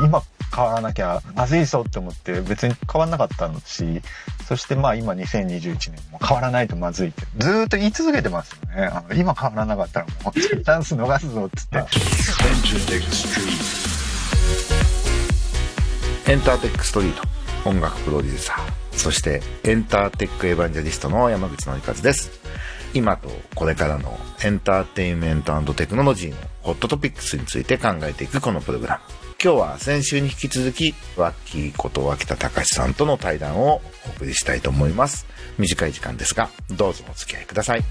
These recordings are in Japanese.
今変わらなきゃまずいぞって思って別に変わんなかったし、そしてまあ今2021年も変わらないとまずいってずっと言い続けてますよね。あの今変わらなかったらもうチャンス逃すぞっつって。エンターテックストリート音楽プロデューサーそしてエンターテックエヴァンジェリストの山口のりかずです今とこれからのエンターテインメントテクノロジーのホットトピックスについて考えていくこのプログラム今日は先週に引き続きワッキーこと脇田隆さんとの対談をお送りしたいと思います。短い時間ですがどうぞお付き合いください。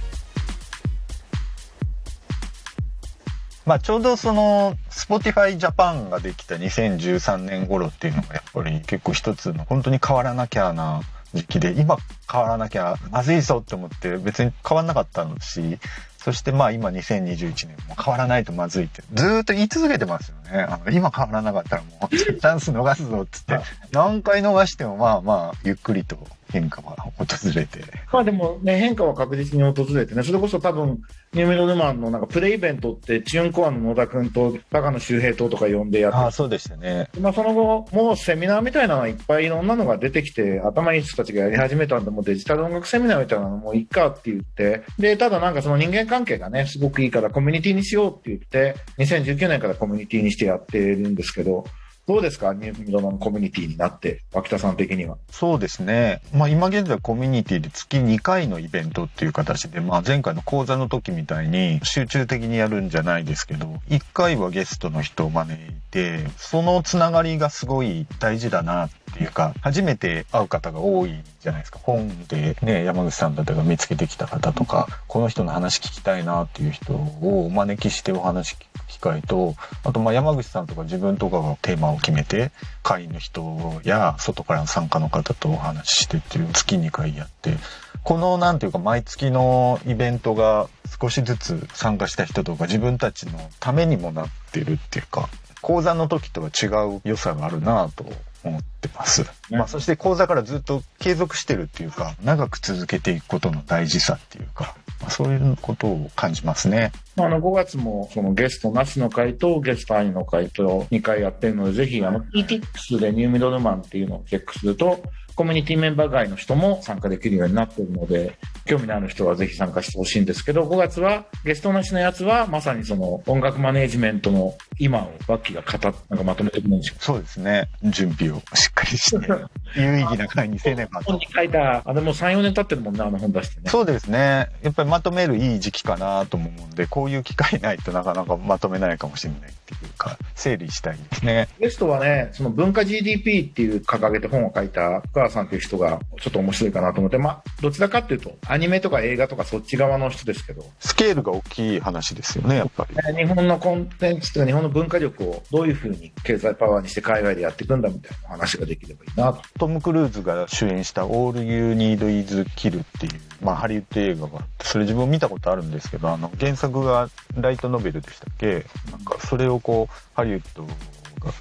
まあちょうどその Spotify Japan ができた2013年頃っていうのがやっぱり結構一つの本当に変わらなきゃな時期で今変わらなきゃまずいぞって思って別に変わんなかったしそしてまあ今2021年も変わらないとまずいって。ずーっと言い続けてますよね。あの今変わらなかったらもうチャンス逃すぞっつって。何回逃してもまあまあゆっくりと変化が訪れて。まあでもね、変化は確実に訪れてね、それこそ多分、ニューメロルマンのなんかプレイイベントって、チューンコアの野田くんと高野周平ととか呼んでやってああ、そうでしたね。まあその後、もうセミナーみたいなのがいっぱいいろんなのが出てきて、頭いい人たちがやり始めたんで、もうデジタル音楽セミナーみたいなのもいいかって言って、で、ただなんかその人間関係がね、すごくいいからコミュニティにしようって言って、2019年からコミュニティにしてやってるんですけど、どうですか？ニューメロのコミュニティになって、脇田さん的には。そうですね。まあ今現在コミュニティで月2回のイベントっていう形で、まあ前回の講座の時みたいに集中的にやるんじゃないですけど、1回はゲストの人を招いて、そのつながりがすごい大事だなっていうか、初めて会う方が多いじゃないですか。本でね、山口さんだったが見つけてきた方とか、この人の話聞きたいなっていう人をお招きしてお話聞く機会と、あとまあ山口さんとか自分とかがテーマを決めて、会員の人や外からの参加の方とお話ししてっていう月2回やって、このなんていうか毎月のイベントが少しずつ参加した人とか自分たちのためにもなってるっていうか、講座の時とは違う良さがあるなと思ってます。まあそして講座からずっと継続してるっていうか、長く続けていくことの大事さっていうか、まあ、そういうことを感じますね。あの、5月もそのゲストなしの会とゲストありの会と2回やってるので、ぜひあの PTX でニューミドルマンっていうのをチェックすると、コミュニティメンバー外の人も参加できるようになってるので、興味のある人はぜひ参加してほしいんですけど、5月はゲストなしのやつはまさにその音楽マネジメントの今をバッキーが語っ、なんかまとめてくれるんですよ。そうですね。準備をしっかりして、有意義な会にせねばと本に。書いた、あれもう3、4年経ってるもんね、あの本出してね。そうですね。やっぱりまとめるいい時期かなとも思うんで、こういう機会ないとなかなかまとめないかもしれないっていうか、整理したいですね。ゲストはね、その文化 GDP っていう掲げて本を書いた福川さんっていう人がちょっと面白いかなと思って、まあ、どちらかっていうと、アニメとか映画とかそっち側の人ですけど、スケールが大きい話ですよね、やっぱり。ね日本のコンテンツというか日本の文化力をどういうふうに経済パワーにして海外でやっていくんだみたいな話ができればいいなと。トム・クルーズが主演した「All You Need Is Kill」っていう、まあ、ハリウッド映画があってそれ自分見たことあるんですけどあの原作がライトノベルでしたっけ？なんかそれをこうハリウッドが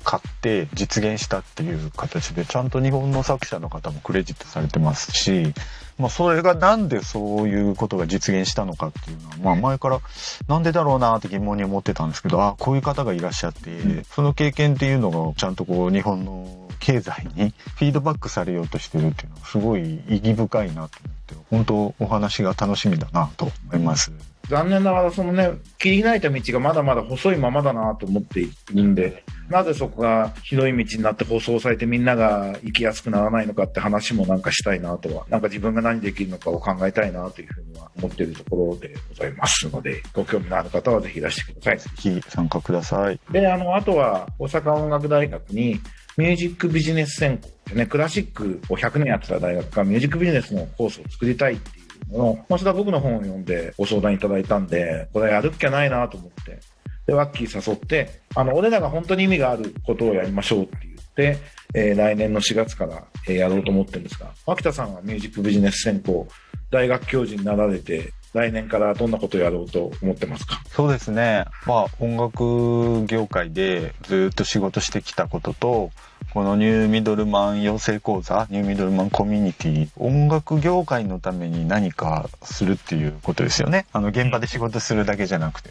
買って実現したっていう形でちゃんと日本の作者の方もクレジットされてますし、まあ、それがなんでそういうことが実現したのかっていうのは、まあ、前からなんでだろうなって疑問に思ってたんですけどあこういう方がいらっしゃって、その経験っていうのがちゃんとこう日本の経済にフィードバックされようとしてるっていうのはすごい意義深いなと思って本当お話が楽しみだなと思います。残念ながらそのね、切り開いた道がまだまだ細いままだなと思っているんで、なぜそこが広い道になって舗装されてみんなが行きやすくならないのかって話もなんかしたいなとは、なんか自分が何できるのかを考えたいなというふうには思っているところでございますので、ご興味のある方はぜひいらしてください。ぜひ参加ください。で、あの、あとは大阪音楽大学にミュージックビジネス専攻ってね、クラシックを100年やってた大学がミュージックビジネスのコースを作りたいっていうのを、まあ、それは僕の本を読んでご相談いただいたんで、これやるっきゃないなと思って、で、ワッキー誘って、あの、俺らが本当に意味があることをやりましょうって言って、えー来年の4月から、えーやろうと思ってるんですが、脇田さんはミュージックビジネス専攻、大学教授になられて、来年からどんなことをやろうと思ってますか？そうですね。まあ音楽業界でずっと仕事してきたことと、このニューミドルマン養成講座、ニューミドルマンコミュニティ、音楽業界のために何かするっていうことですよね。あの、現場で仕事するだけじゃなくて。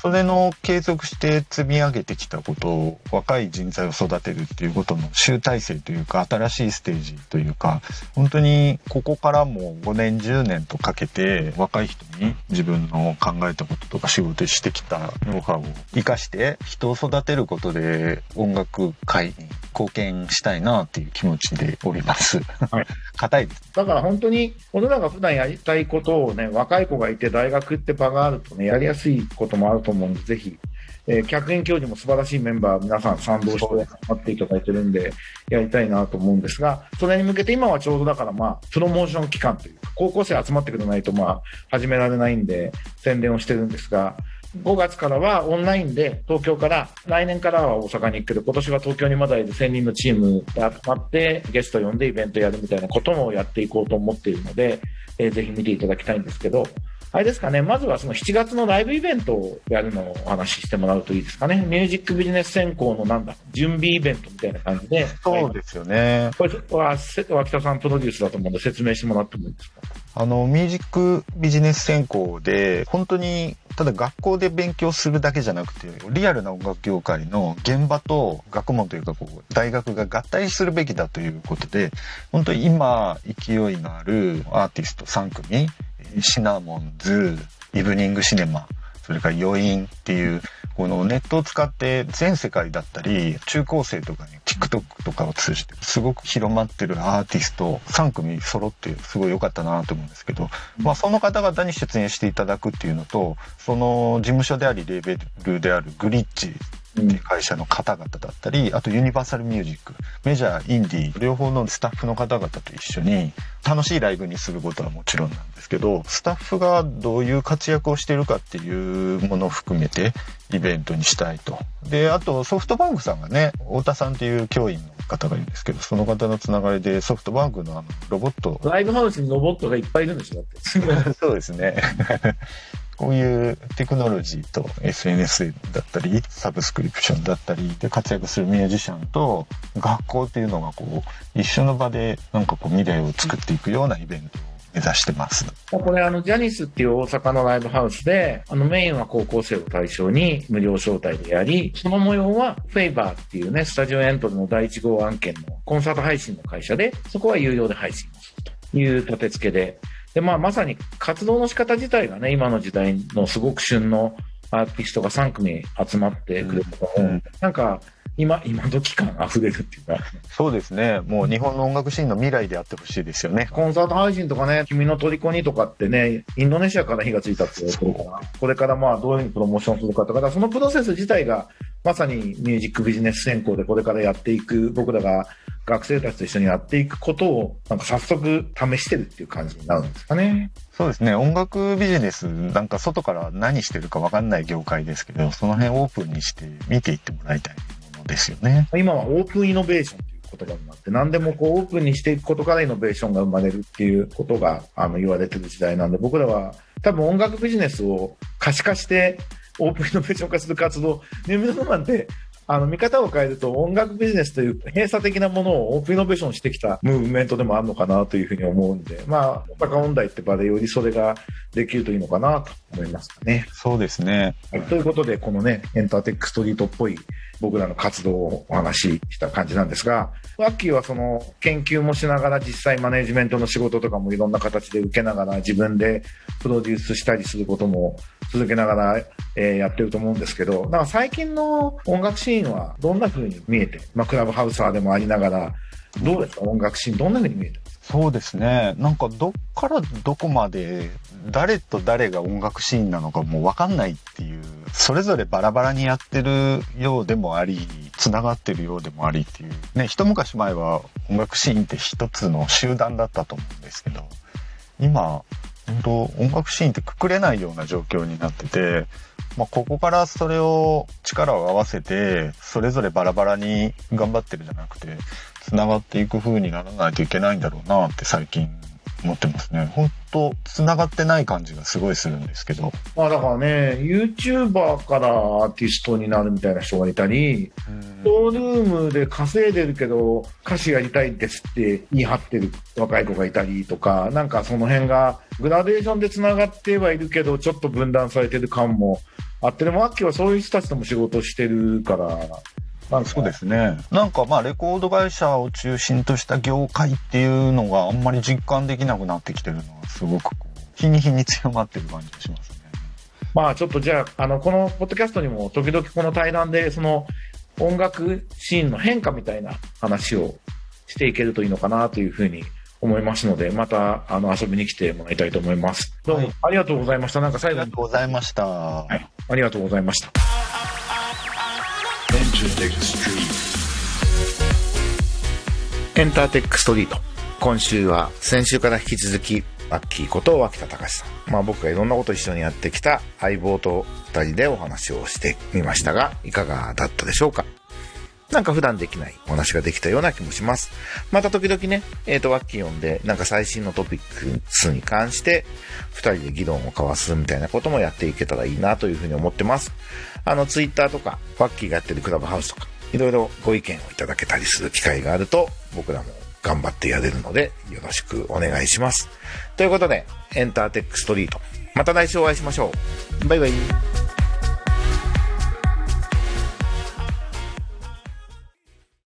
それの継続して積み上げてきたことを、若い人材を育てるっていうことの集大成というか、新しいステージというか、本当にここからも5年、10年とかけて、若い人に自分の考えたこととか仕事してきたノウハウを活かして人を育てることで音楽界に貢献したいなっていう気持ちでおります。はい 硬いです。だから本当に、俺らが普段やりたいことをね、若い子がいて大学って場があるとね、やりやすいこともあると思うんで、ぜひ、えー客員教授も素晴らしいメンバー、皆さん賛同して頑張っていただいてるんで、やりたいなと思うんですが、それに向けて今はちょうどだからまあ、プロモーション期間というか、高校生集まってくれないとまあ、始められないんで、宣伝をしてるんですが、5月からはオンラインで東京から、来年からは大阪に行くけど、今年は東京にまだいる1000人のチームで集まって、ゲスト呼んでイベントやるみたいなこともやっていこうと思っているので、えーぜひ見ていただきたいんですけど、あれですかね、まずはその7月のライブイベントをやるのをお話ししてもらうといいですかね。ミュージックビジネス専攻のなんだ、準備イベントみたいな感じで。そうですよね。これは、せ脇田さんプロデュースだと思うんで説明してもらってもいいですか？あの、ミュージックビジネス専攻で、本当に、ただ学校で勉強するだけじゃなくて、リアルな音楽業界の現場と学問というか、こう、大学が合体するべきだということで、本当に今、勢いのあるアーティスト3組、シナモンズ、イブニングシネマ、それから余韻っていう、このネットを使って全世界だったり、中高生とかに TikTok とかを通じてすごく広まってるアーティスト3組揃ってすごい良かったなと思うんですけど、まあその方々に出演していただくっていうのと、その事務所でありレーベルであるグリッチ会社の方々だったり、あとユニバーサルミュージック、メジャー、インディー、両方のスタッフの方々と一緒に楽しいライブにすることはもちろんなんですけど、スタッフがどういう活躍をしているかっていうものを含めてイベントにしたいと。で、あとソフトバンクさんがね、太田さんっていう教員の方がいるんですけど、その方のつながりでソフトバンクのあのロボットライブハウスにロボットがいっぱいいるんでしょだって。そうですね。こういうテクノロジーと SNS だったり、サブスクリプションだったりで活躍するミュージシャンと学校っていうのがこう、一緒の場でなんかこう未来を作っていくようなイベントを目指してます。これあの、ジャニスっていう大阪のライブハウスで、あの、メインは高校生を対象に無料招待でやり、その模様はフェイバーっていうね、スタジオエントリーの第1号案件のコンサート配信の会社で、そこは有料で配信するという立て付けで、で、まあ、まさに活動の仕方自体がね、今の時代のすごく旬のアーティストが3組集まってくれるのも、うんなんか、今、今時感溢れるっていうか、そうですね。もう日本の音楽シーンの未来であってほしいですよね。コンサート配信とかね、君の虜にとかってね、インドネシアから火がついたってこれからまあどういうふうにプロモーションするかとか、そのプロセス自体が、まさにミュージックビジネス専攻でこれからやっていく、僕らが学生たちと一緒にやっていくことを、なんか早速試してるっていう感じになるんですかね。そうですね。音楽ビジネスなんか外から何してるかわかんない業界ですけど、その辺オープンにして見ていってもらいたいものですよね。今はオープンイノベーションという言葉になって、何でもこうオープンにしていくことからイノベーションが生まれるっていうことがあの言われてる時代なんで、僕らは多分音楽ビジネスを可視化してオープンイノベーション化する活動、ニューミドルマンってあの見方を変えると音楽ビジネスという閉鎖的なものをオープンイノベーションしてきたムーブメントでもあるのかなというふうに思うんで、まあ、大阪音大って場でよりそれができるといいのかなと思いますかね。そうですね。はい、ということで、このね、エンターテックストリートっぽい僕らの活動をお話しした感じなんですが、ワッキーはその研究もしながら実際マネジメントの仕事とかもいろんな形で受けながら自分でプロデュースしたりすることも続けながら、えーやってると思うんですけど、なんか最近の音楽シーンはどんな風に見えて、まあクラブハウサーでもありながら、どうですか？音楽シーンどんな風に見えて？ますそうですね。なんかどっからどこまで誰と誰が音楽シーンなのかもうわかんないっていう、それぞれバラバラにやってるようでもあり、繋がってるようでもありっていう。ね、一昔前は音楽シーンって一つの集団だったと思うんですけど、今、本当音楽シーンってくくれないような状況になってて、まあ、ここからそれを力を合わせて、それぞれバラバラに頑張ってるじゃなくて、つながっていく風にならないといけないんだろうなって最近思ってますね。本当繋がってない感じがすごいするんですけど。まあだからね、YouTuber からアーティストになるみたいな人がいたり、ストールームで稼いでるけど、歌手やりたいですって言い張ってる若い子がいたりとか、なんかその辺がグラデーションで繋がってはいるけど、ちょっと分断されてる感もあって、でもアッキーはそういう人たちとも仕事してるから、なんかそうですね。なんかまあレコード会社を中心とした業界っていうのがあんまり実感できなくなってきてるのはすごく日に日に強まってる感じがしますね。まあちょっとじゃあ、あの、このポッドキャストにも時々この対談で、その音楽シーンの変化みたいな話をしていけるといいのかなというふうに思いますので、また、あの、遊びに来てもらいたいと思います。どうも、はいありがとうございました。なんかありが最後にとうございました。はい、ありがとうございました。エンターテックストリート。今週は先週から引き続き、アッキーこと脇田隆さん。まあ僕がいろんなこと一緒にやってきた相棒と二人でお話をしてみましたが、いかがだったでしょうか？なんか普段できないお話ができたような気もします。また時々ね、えっ、と、ワッキー呼んで、なんか最新のトピックスに関して、二人で議論を交わすみたいなこともやっていけたらいいなというふうに思ってます。あの、ツイッターとか、ワッキーがやってるクラブハウスとか、いろいろご意見をいただけたりする機会があると、僕らも頑張ってやれるので、よろしくお願いします。ということで、エンターテックストリート。また来週お会いしましょう。バイバイ。